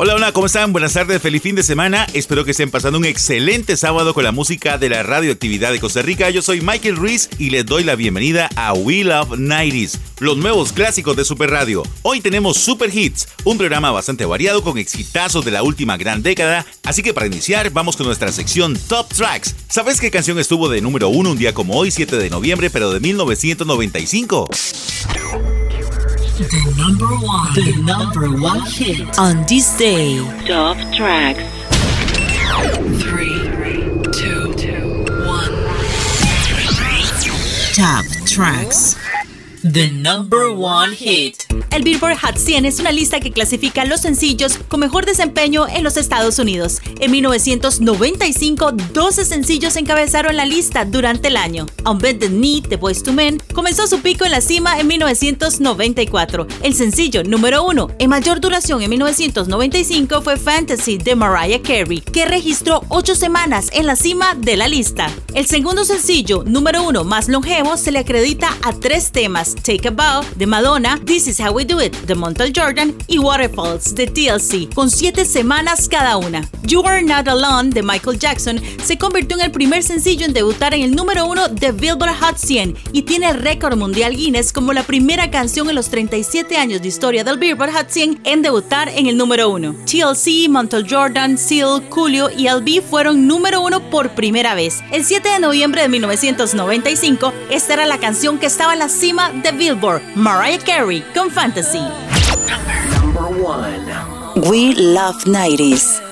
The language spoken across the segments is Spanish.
Hola, hola, ¿cómo están? Buenas tardes, feliz fin de semana. Espero que estén pasando un excelente sábado con la música de la radioactividad de Costa Rica. Yo soy Michael Ruiz y les doy la bienvenida a We Love 90s, los nuevos clásicos de Super Radio. Hoy tenemos Super Hits, un programa bastante variado con exitazos de la última gran década. Así que para iniciar, vamos con nuestra sección Top Tracks. ¿Sabes qué canción estuvo de número uno un día como hoy, 7 de noviembre, pero de 1995? The number one, the number one hit. On this day, Top tracks. Three, two, one. Top Tracks. The number one hit. El Billboard Hot 100 es una lista que clasifica los sencillos con mejor desempeño en los Estados Unidos. En 1995, 12 sencillos encabezaron la lista durante el año. On Bended Knee de Boys to Men comenzó su pico en la cima en 1994. El sencillo número uno en mayor duración en 1995 fue Fantasy de Mariah Carey, que registró 8 semanas en la cima de la lista. El segundo sencillo número uno más longevo se le acredita a tres temas: Take a Bow de Madonna, This Is How We Do It de Montel Jordan y Waterfalls de TLC, con 7 semanas cada una. You Are Not Alone de Michael Jackson se convirtió en el primer sencillo en debutar en el número uno de Billboard Hot 100 y tiene el récord mundial Guinness como la primera canción en los 37 años de historia del Billboard Hot 100 en debutar en el número uno. TLC, Montel Jordan, Seal, Coolio y LB fueron número uno por primera vez. El 7 de noviembre de 1995, esta era la canción que estaba en la cima de Billboard, Mariah Carey con Fantasy. number one We Love 90s.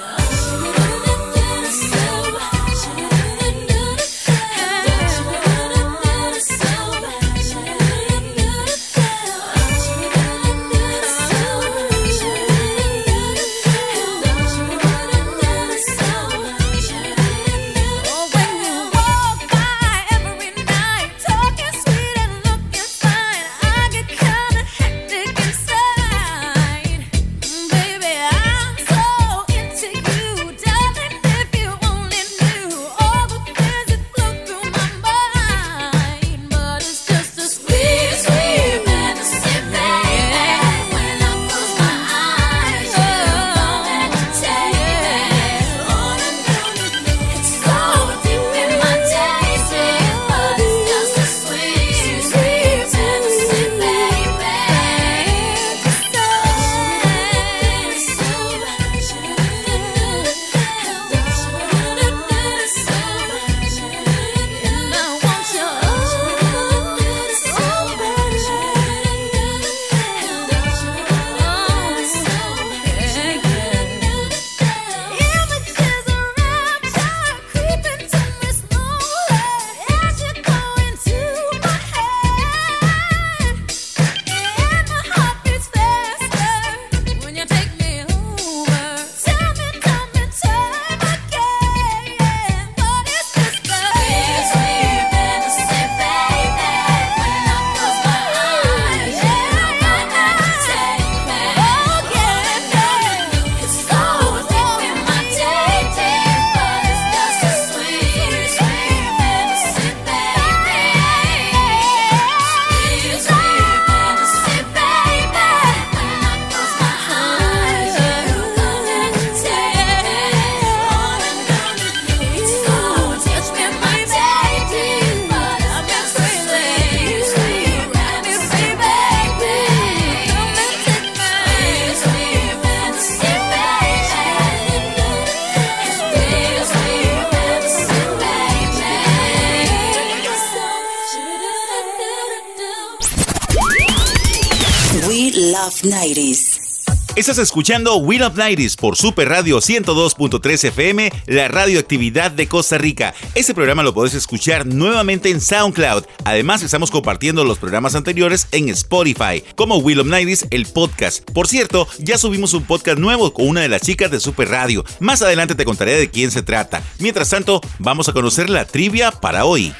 Estás escuchando Will of Nighties por Super Radio 102.3 FM, la radioactividad de Costa Rica. Este programa lo podés escuchar nuevamente en SoundCloud. Además, estamos compartiendo los programas anteriores en Spotify, como Will of Nighties, el podcast. Por cierto, ya subimos un podcast nuevo con una de las chicas de Super Radio. Más adelante te contaré de quién se trata. Mientras tanto, vamos a conocer la trivia para hoy.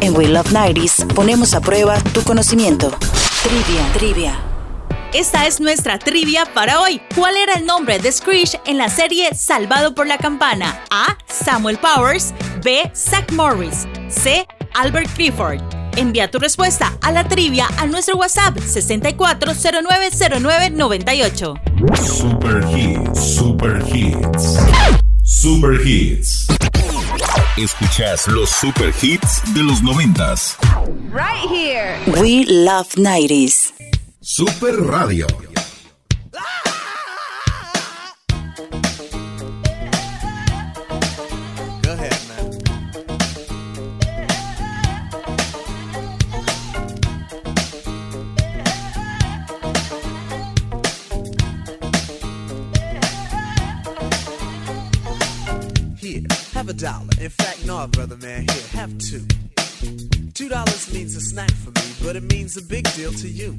En We Love 90s ponemos a prueba tu conocimiento. Trivia, trivia. Esta es nuestra trivia para hoy. ¿Cuál era el nombre de Screech en la serie Salvado por la Campana? A. Samuel Powers. B. Zach Morris. C. Albert Clifford. Envía tu respuesta a la trivia a nuestro WhatsApp 64090998. Super Hits, Super Hits. Super Hits. Escuchas los Super Hits de los noventas. We Love 90s. Super Radio. Here, have a dollar. In fact, no, brother man. Here, have two. Two dollars means a snack for me, but it means a big deal to you.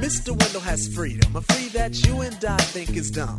Mr. Wendell. Has freedom, a free that you and I think is dumb.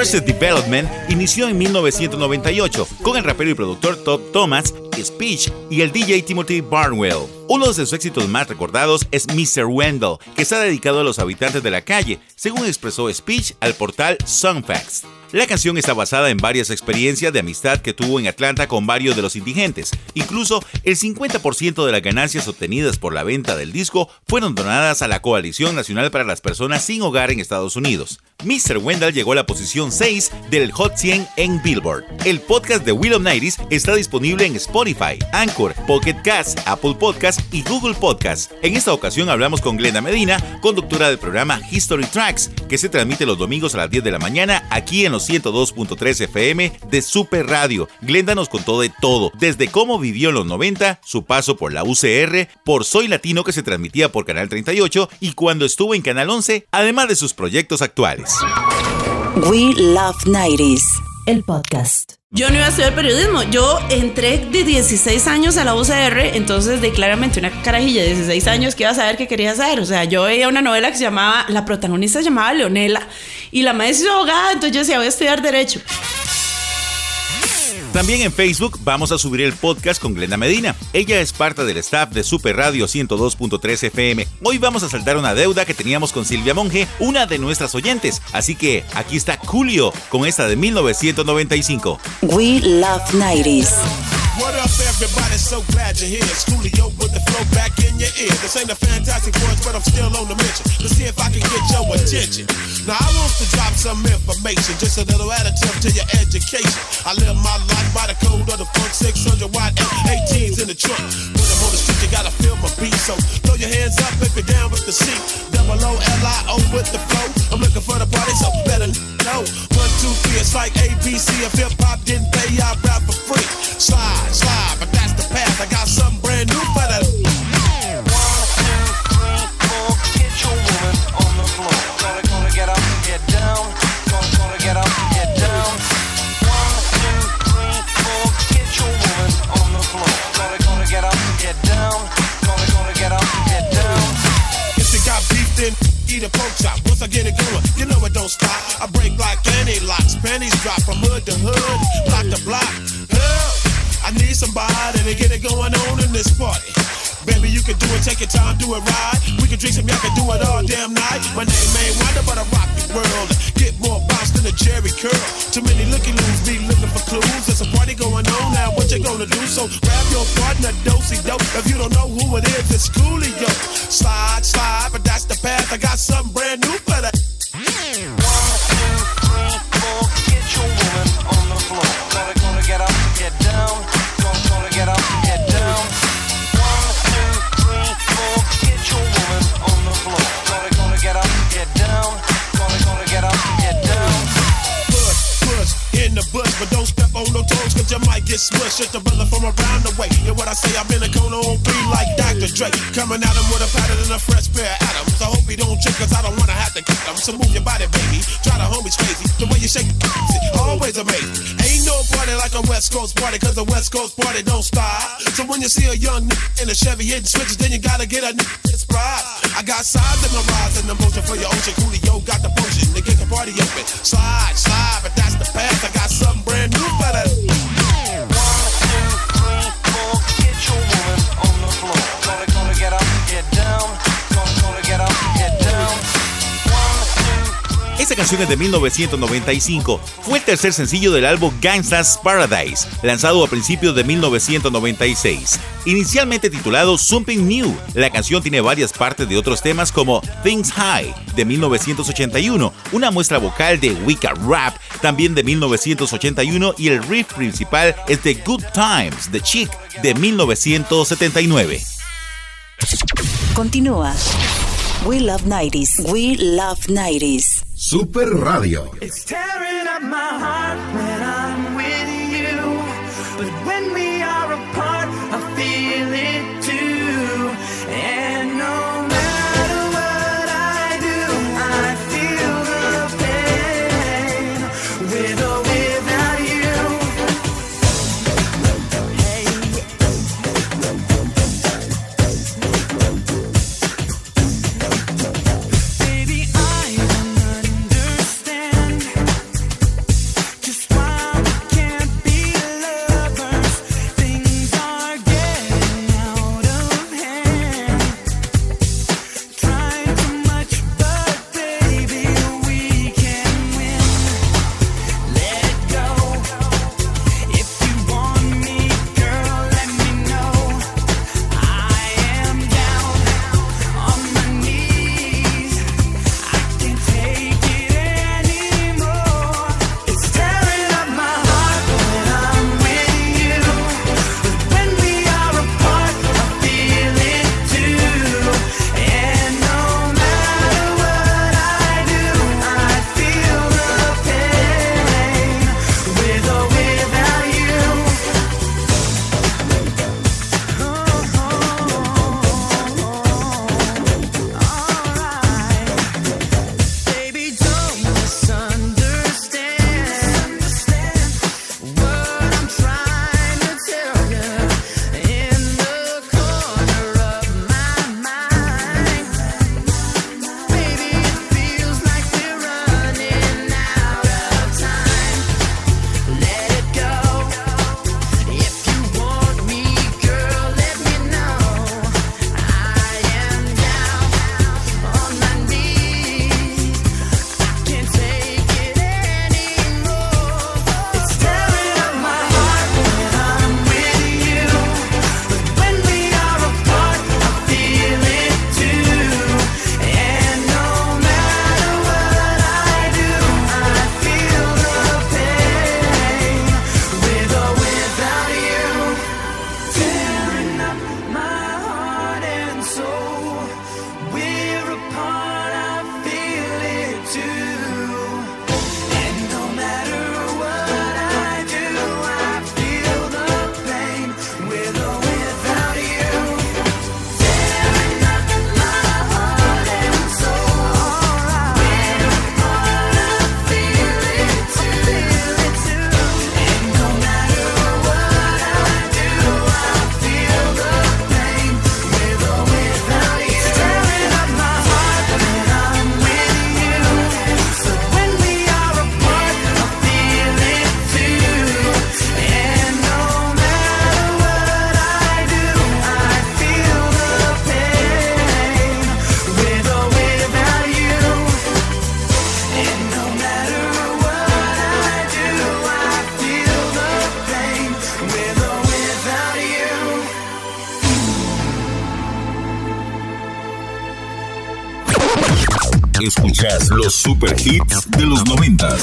Arrested Development inició en 1998 con el rapero y productor Todd Thomas, Speech y el DJ Timothy Barnwell. Uno de sus éxitos más recordados es Mr. Wendell, que está dedicado a los habitantes de la calle, según expresó Speech al portal Songfacts. La canción está basada en varias experiencias de amistad que tuvo en Atlanta con varios de los indigentes. Incluso el 50% de las ganancias obtenidas por la venta del disco fueron donadas a la Coalición Nacional para las Personas Sin Hogar en Estados Unidos. Mr. Wendell llegó a la posición 6 del Hot 100 en Billboard. El podcast de Will of Nighties está disponible en Spotify, Anchor, Pocket Cast, Apple Podcast y Google Podcast. En esta ocasión hablamos con Glenda Medina, conductora del programa History Tracks, que se transmite los domingos a las 10 de la mañana aquí en los 102.3 FM de Super Radio. Glenda nos contó de todo, desde cómo vivió en los 90, su paso por la UCR, por Soy Latino que se transmitía por Canal 38 y cuando estuvo en Canal 11, además de sus proyectos actuales. We Love 90s. El podcast. Yo no iba a estudiar periodismo. Yo entré de 16 años a la UCR, entonces de claramente una carajilla de 16 años que iba a saber qué quería hacer. O sea, yo veía una novela que se llamaba, la protagonista se llamaba Leonela y la maestra es abogada, entonces yo decía, voy a estudiar Derecho. También en Facebook vamos a subir el podcast con Glenda Medina. Ella es parte del staff de Super Radio 102.3 FM. Hoy vamos a saltar una deuda que teníamos con Silvia Monge, una de nuestras oyentes. Así que aquí está Julio con esta de 1995. We Love 90s. What up, everybody? So glad you're here. Schoolio with the flow back in your ear. This ain't a fantastic words, but I'm still on the mission. Let's see if I can get your attention. Now, I want to drop some information, just a little additive to your education. I live my life by the code of the funk 600 watt F18s in the trunk. When I'm on the street, you gotta feel my beat. So throw your hands up if you're down with the seat. Double O L I O with the flow. I'm looking for the party, so better know. One, two, three, it's like ABC. If hip hop didn't pay, I rap for free. Slide, slide, but that's the path. I got something brand new for the. Pork chop. Once I get it going, you know it don't stop. I break like any locks, pennies drop from hood to hood, block to block. Help! I need somebody to get it going on in this party. Baby, you can do it, take your time, do it right. We can drink some, y'all can do it all damn night. My name ain't Wonder, but I rock the world. Get more a curl. Too many looking loos be looking for clues. There's a party going on now, what you gonna do? So grab your partner, dosey dope. If you don't know who it is, it's Coolio. Slide, slide, but that's the path. I got something brand new for that. Smushed. It's the brother from around the way. And what I say, I'm in a cone on beat like Dr. Dre. Coming at him with a pattern and a fresh pair of atoms. I hope he don't trip, cause I don't wanna have to kick him. So move your body, baby. Try the homies crazy. The way you shake it, always amazing. Ain't no party like a West Coast party, cause the West Coast party don't stop. So when you see a young nigga in a Chevy hitting switches, then you gotta get a nigga inspired. I got sides in my rise and the motion for your ocean. Coolio got the potion to get the party open. Slide, slide, but that's the path. I got something brand new for that. Esta canción es de 1995. Fue el tercer sencillo del álbum Gangsta's Paradise, lanzado a principios de 1996. Inicialmente titulado Something New, la canción tiene varias partes de otros temas como Things High de 1981, una muestra vocal de Wicca Rap también de 1981 y el riff principal es de Good Times de Chick de 1979. Continúa. We Love 90s. We Love 90s. Super Radio. It's tearing up my heart los super hits de los noventas.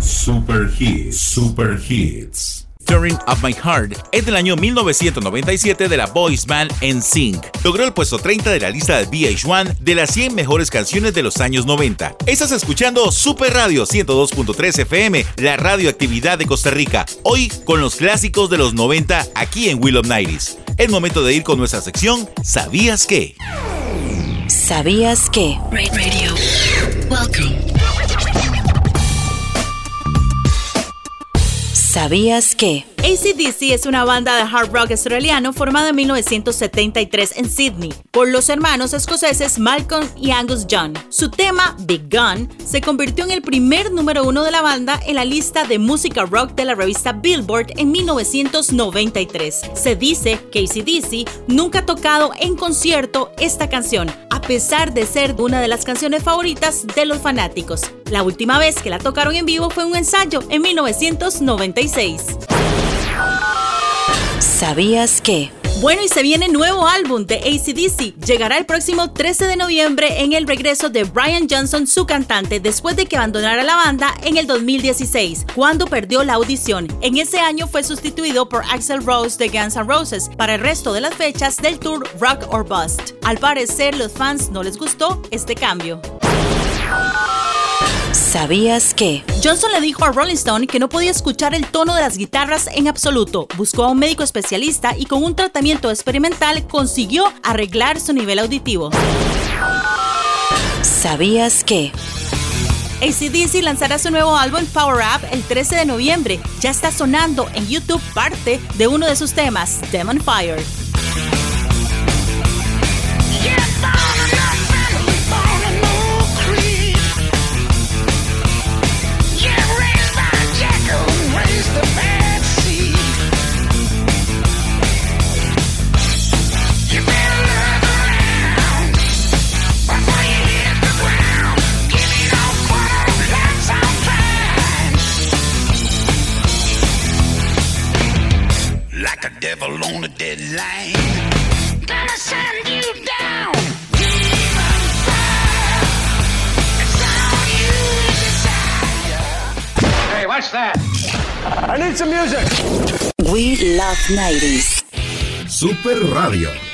Super hits, super hits. Turning Up My Heart es del año 1997 de la boys band NSYNC. Logró el puesto 30 de la lista de VH1 de las 100 mejores canciones de los años 90. Estás escuchando Super Radio 102.3 FM, la radioactividad de Costa Rica. Hoy con los clásicos de los 90 aquí en Will of Nighties. Es momento de ir con nuestra sección ¿Sabías qué? ¿Sabías que? Radio. Welcome. ¿Sabías que? ACDC es una banda de hard rock australiano formada en 1973 en Sydney por los hermanos escoceses Malcolm y Angus Young. Su tema, Big Gun, se convirtió en el primer número uno de la banda en la lista de música rock de la revista Billboard en 1993. Se dice que ACDC nunca ha tocado en concierto esta canción, a pesar de ser una de las canciones favoritas de los fanáticos. La última vez que la tocaron en vivo fue un ensayo en 1996. ¿Sabías que? Bueno, y se viene nuevo álbum de ACDC. Llegará el próximo 13 de noviembre en el regreso de Brian Johnson, su cantante, después de que abandonara la banda en el 2016, cuando perdió la audición. En ese año fue sustituido por Axel Rose de Guns N' Roses para el resto de las fechas del tour Rock or Bust. Al parecer, los fans no les gustó este cambio. ¿Sabías que? Johnson le dijo a Rolling Stone que no podía escuchar el tono de las guitarras en absoluto. Buscó a un médico especialista y con un tratamiento experimental consiguió arreglar su nivel auditivo. ¿Sabías que? ACDC lanzará su nuevo álbum Power Up el 13 de noviembre. Ya está sonando en YouTube parte de uno de sus temas, Demon Fire. Some music. We love 90s. Super Radio. Radio.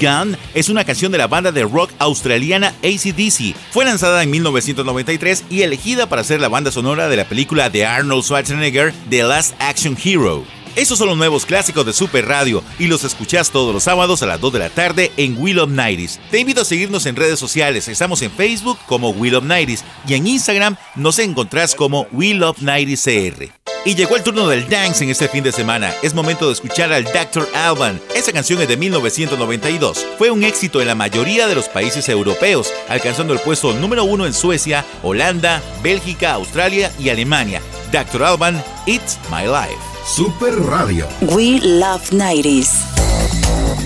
Gun es una canción de la banda de rock australiana ACDC. Fue lanzada en 1993 y elegida para ser la banda sonora de la película de Arnold Schwarzenegger, The Last Action Hero. Esos son los nuevos clásicos de Super Radio y los escuchás todos los sábados a las 2 de la tarde en Will of Nighties. Te invito a seguirnos en redes sociales. Estamos en Facebook como Will of Nighties y en Instagram nos encontrás como Will of Nighties CR. Y llegó el turno del dance en este fin de semana. Es momento de escuchar al Dr. Alban. Esa canción es de 1992. Fue un éxito en la mayoría de los países europeos, alcanzando el puesto número uno en Suecia, Holanda, Bélgica, Australia y Alemania. Dr. Alban, It's My Life. Super Radio. We Love 90s.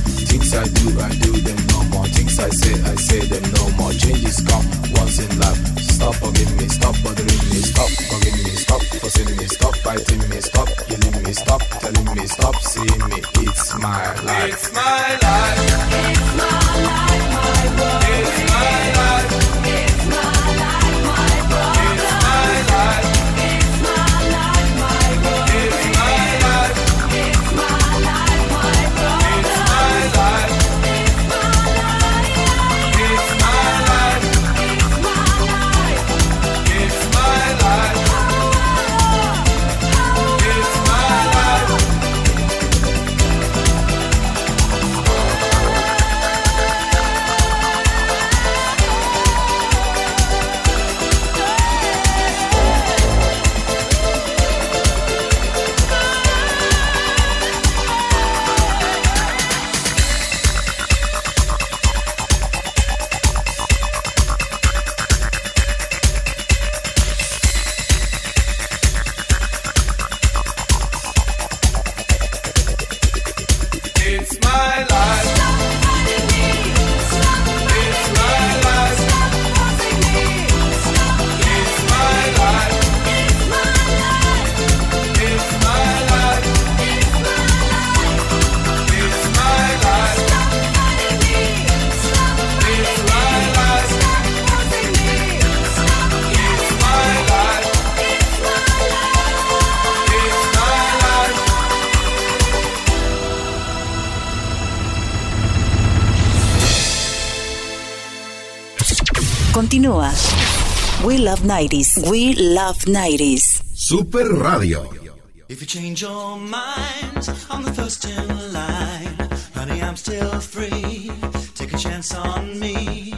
things I do, I Continúa. We Love 90s. We Love 90s. Super Radio. If you change your mind, I'm the first in line. Honey, I'm still free. Take a chance on me.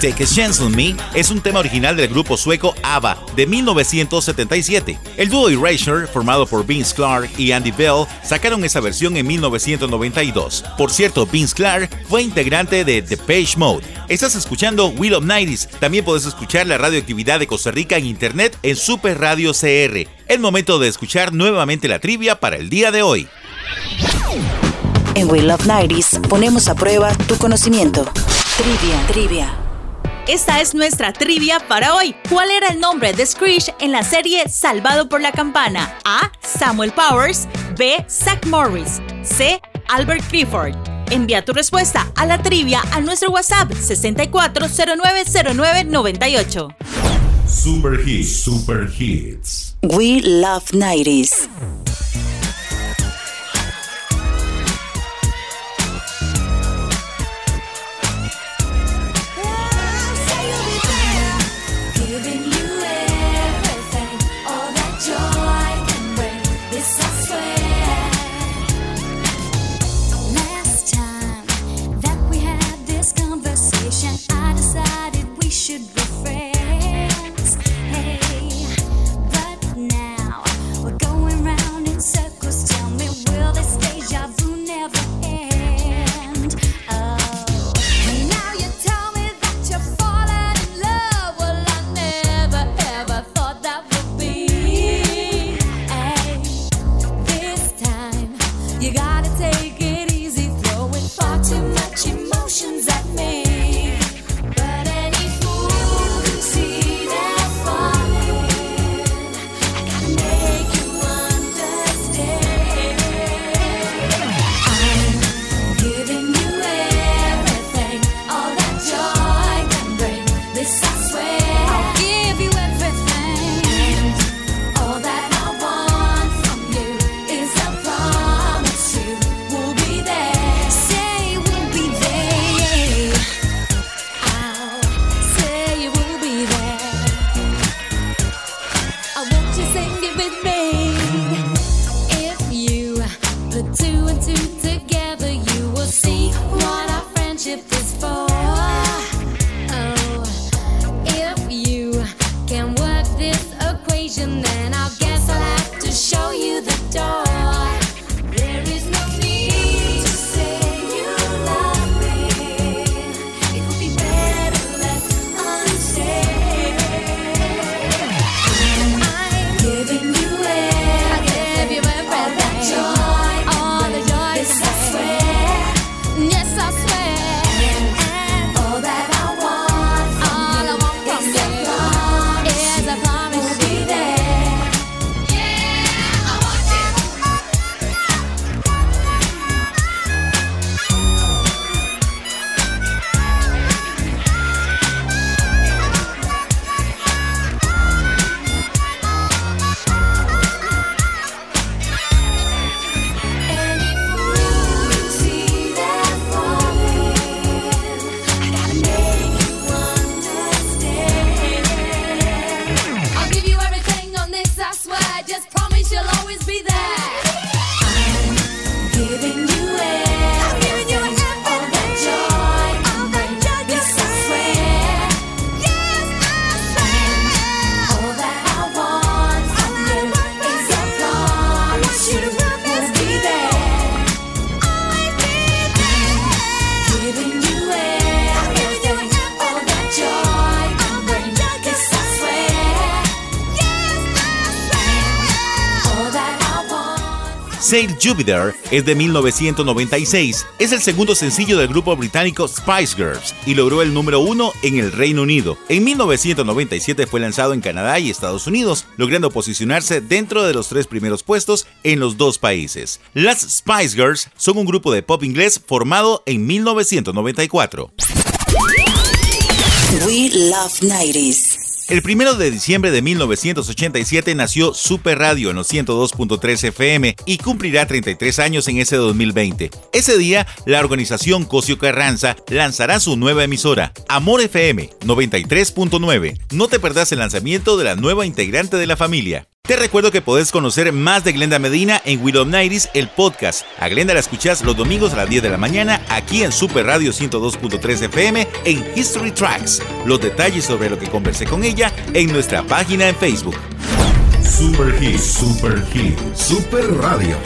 Take a Chance on Me es un tema original del grupo sueco ABBA de 1977. El dúo Erasure, formado por Vince Clark y Andy Bell, sacaron esa versión en 1992. Por cierto, Vince Clark fue integrante de The Page Mode. Estás escuchando Will of Nighties. También podés escuchar la radioactividad de Costa Rica en internet en Super Radio CR. El momento de escuchar nuevamente la trivia para el día de hoy. En We Love 90s ponemos a prueba tu conocimiento. Trivia, trivia. Esta es nuestra trivia para hoy. ¿Cuál era el nombre de Screech en la serie Salvado por la Campana? A. Samuel Powers. B. Zach Morris. C. Albert Clifford. Envía tu respuesta a la trivia a nuestro WhatsApp 64090998. Super Hits, Super Hits. We love 90s. Jupiter es de 1996. Es el segundo sencillo del grupo británico Spice Girls y logró el número uno en el Reino Unido. En 1997 fue lanzado en Canadá y Estados Unidos, logrando posicionarse dentro de los tres primeros puestos en los dos países. Las Spice Girls son un grupo de pop inglés formado en 1994. We love 90s. El primero de diciembre de 1987 nació Super Radio en los 102.3 FM y cumplirá 33 años en ese 2020. Ese día, la organización Cosio Carranza lanzará su nueva emisora, Amor FM 93.9. No te perdás el lanzamiento de la nueva integrante de la familia. Te recuerdo que podés conocer más de Glenda Medina en Will of el podcast. A Glenda la escuchás los domingos a las 10 de la mañana aquí en Super Radio 102.3 FM en History Tracks. Los detalles sobre lo que conversé con ella en nuestra página en Facebook. Super Hits, Super Hits, Super Radio.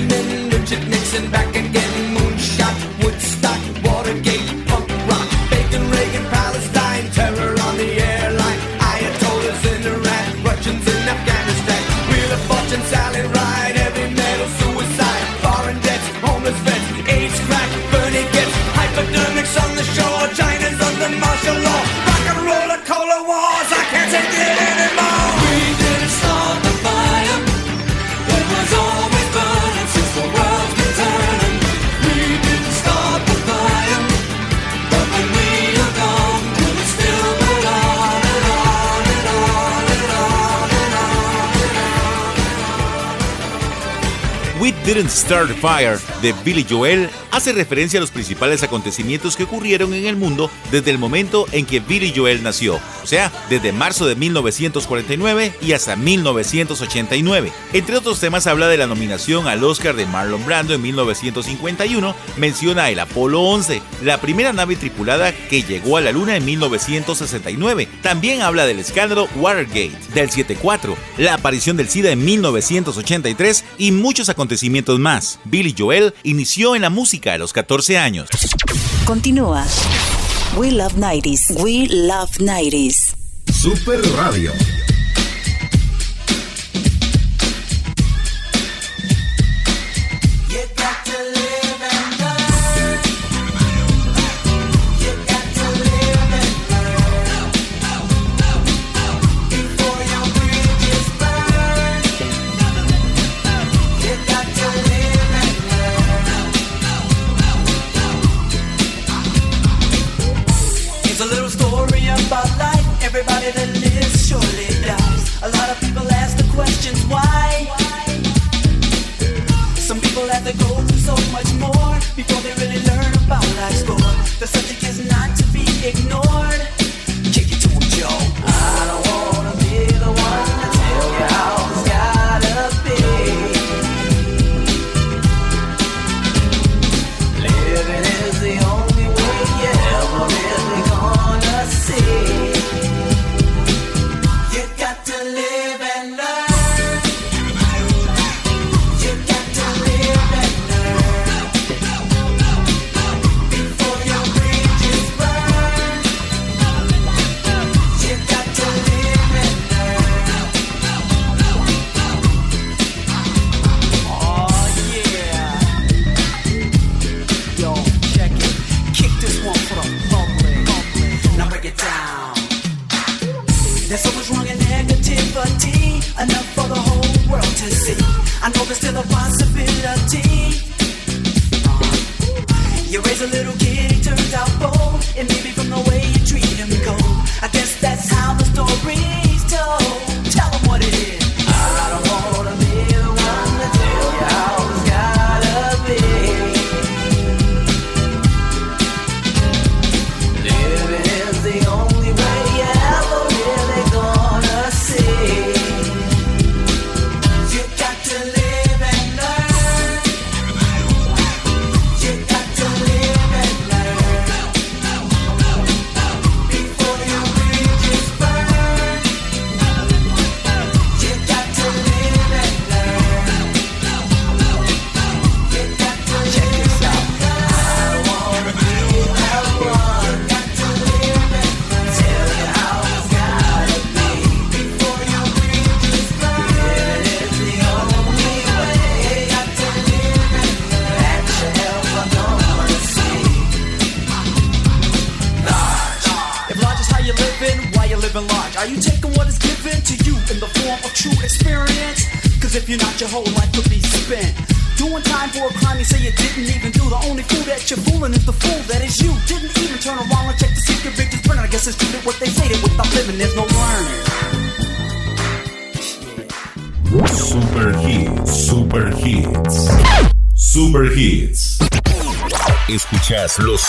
Richard Nixon back again. Didn't Start the Fire de Billy Joel hace referencia a los principales acontecimientos que ocurrieron en el mundo desde el momento en que Billy Joel nació, o sea, desde marzo de 1949 y hasta 1989. Entre otros temas habla de la nominación al Oscar de Marlon Brando en 1951, menciona el Apolo 11, la primera nave tripulada que llegó a la Luna en 1969. También habla del escándalo Watergate, del 74, la aparición del SIDA en 1983 y muchos acontecimientos más. Billy Joel inició en la música a los 14 años. Continúa. We Love 90s. We Love 90s. Super Radio.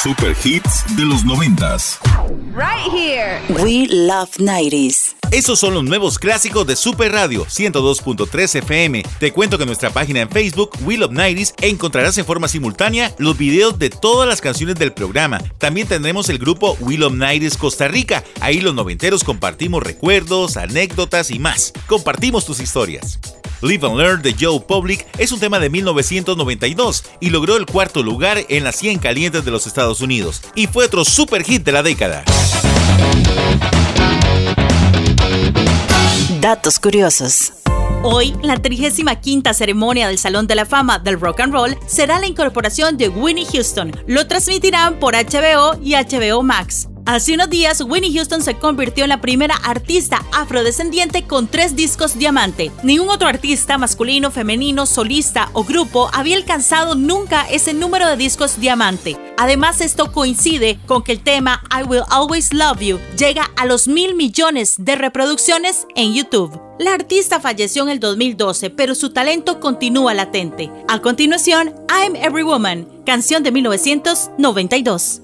Super hits de los noventas. Right here. We Love 90s. Esos son los nuevos clásicos de Super Radio 102.3 FM. Te cuento que en nuestra página en Facebook, We Love 90s, encontrarás en forma simultánea los videos de todas las canciones del programa. También tendremos el grupo We Love 90s Costa Rica. Ahí los noventeros compartimos recuerdos, anécdotas y más. Compartimos tus historias. Live and Learn de Joe Public es un tema de 1992 y logró el cuarto lugar en las 100 calientes de los Estados Unidos. Y fue otro super hit de la década. Datos curiosos. Hoy, la 35 ceremonia del Salón de la Fama del Rock and Roll será la incorporación de Winnie Houston. Lo transmitirán por HBO y HBO Max. Hace unos días, Winnie Houston se convirtió en la primera artista afrodescendiente con tres discos diamante. Ningún otro artista masculino, femenino, solista o grupo había alcanzado nunca ese número de discos diamante. Además, esto coincide con que el tema I Will Always Love You llega a los mil millones de reproducciones en YouTube. La artista falleció en el 2012, pero su talento continúa latente. A continuación, I'm Every Woman, canción de 1992.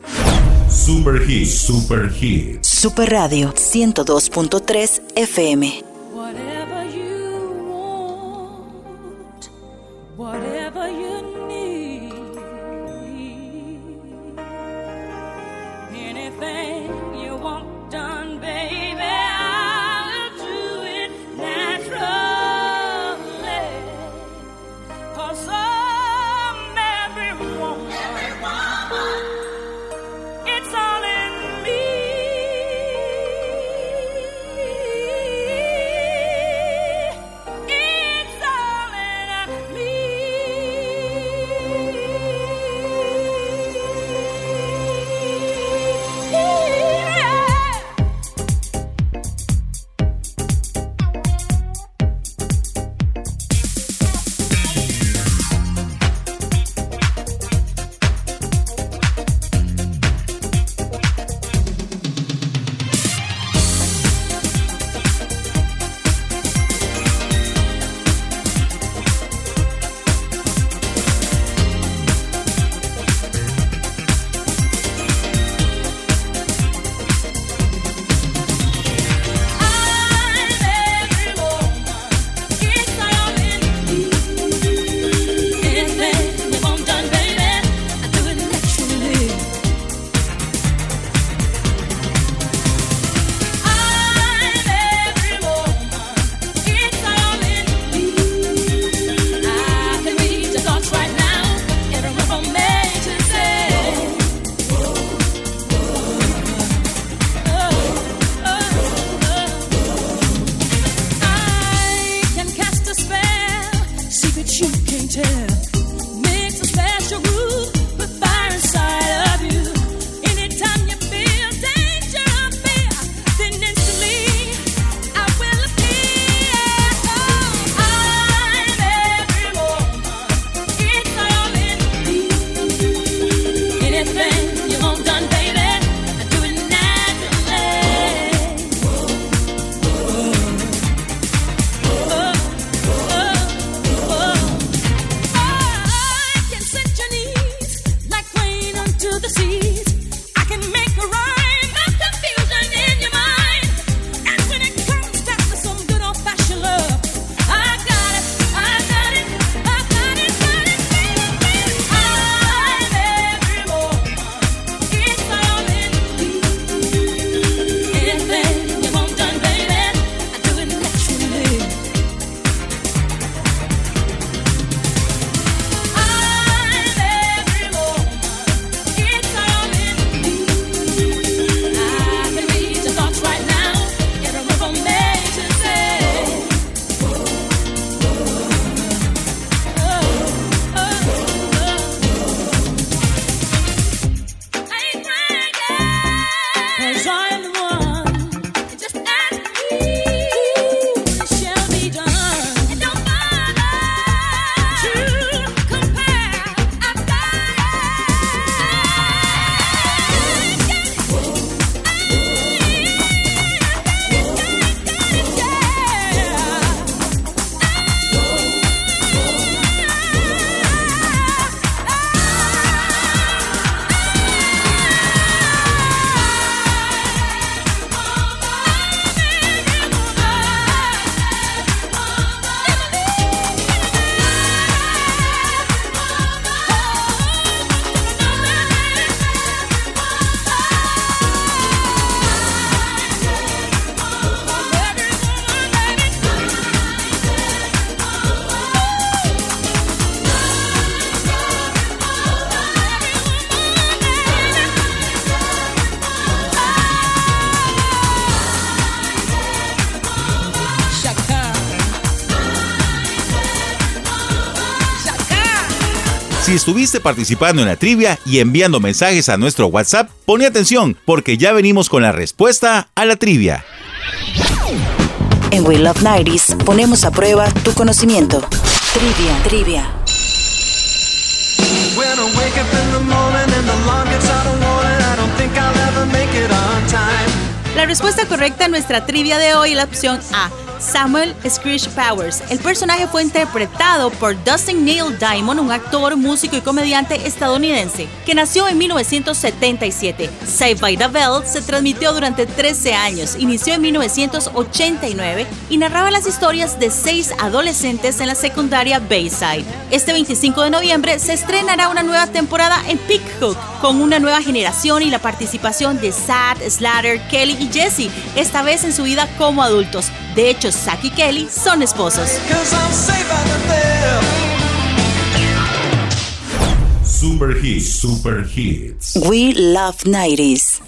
Super Hits. Super Hits. Super Radio 102.3 FM. Si estuviste participando en la trivia y enviando mensajes a nuestro WhatsApp, pone atención porque ya venimos con la respuesta a la trivia. En We Love 90s ponemos a prueba tu conocimiento. Trivia, trivia. Respuesta correcta a nuestra trivia de hoy es la opción A. Samuel Screech Powers. El personaje fue interpretado por Dustin Neil Diamond, un actor, músico y comediante estadounidense, que nació en 1977. Saved by the Bell se transmitió durante 13 años, inició en 1989 y narraba las historias de seis adolescentes en la secundaria Bayside. Este 25 de noviembre se estrenará una nueva temporada en Pick Hook, con una nueva generación y la participación de Sad, Slater, Kelly y Jesse, esta vez en su vida como adultos. De hecho, Zack y Kelly son esposos. Super Hits, Super Hits. We love 90s.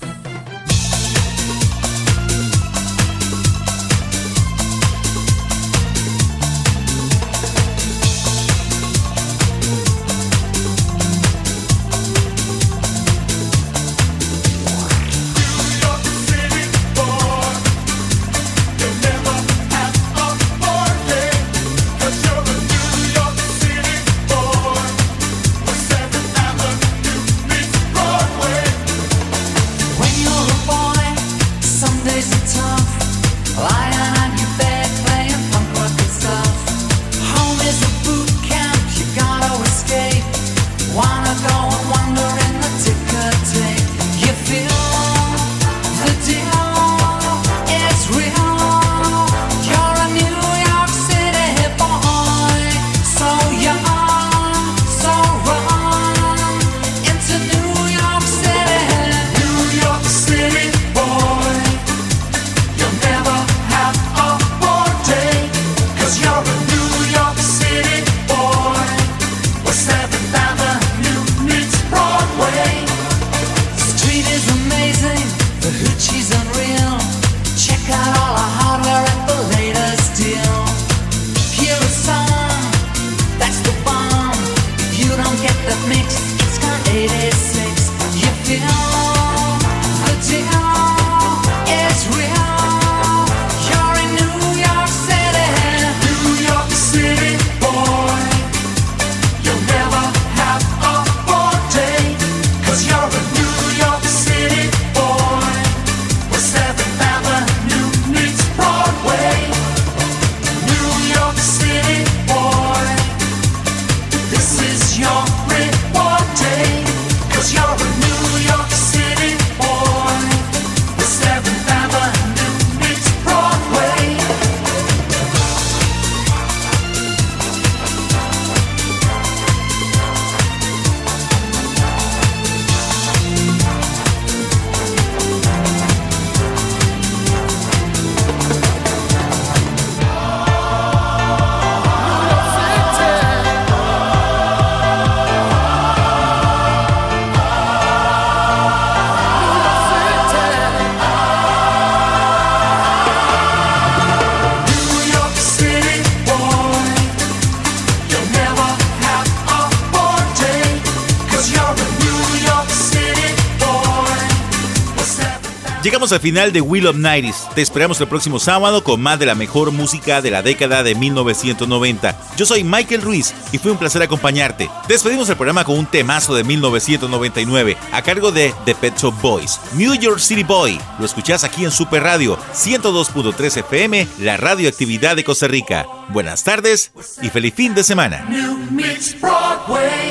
Al final de Wheel of Nighties. Te esperamos el próximo sábado con más de la mejor música de la década de 1990. Yo soy Michael Ruiz y fue un placer acompañarte. Despedimos el programa con un temazo de 1999 a cargo de The Pet Shop Boys, New York City Boy. Lo escuchás aquí en Super Radio 102.3 FM, la radioactividad de Costa Rica. Buenas tardes y feliz fin de semana. Avenue meets Broadway.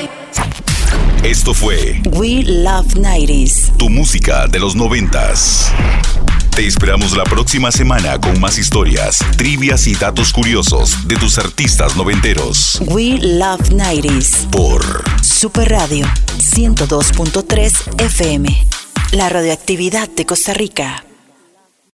Esto fue We love 90s. tu música de los noventas. Te esperamos la próxima semana con más historias, trivias y datos curiosos de tus artistas noventeros. We love 90s. Por Super Radio 102.3 FM. La radioactividad de Costa Rica.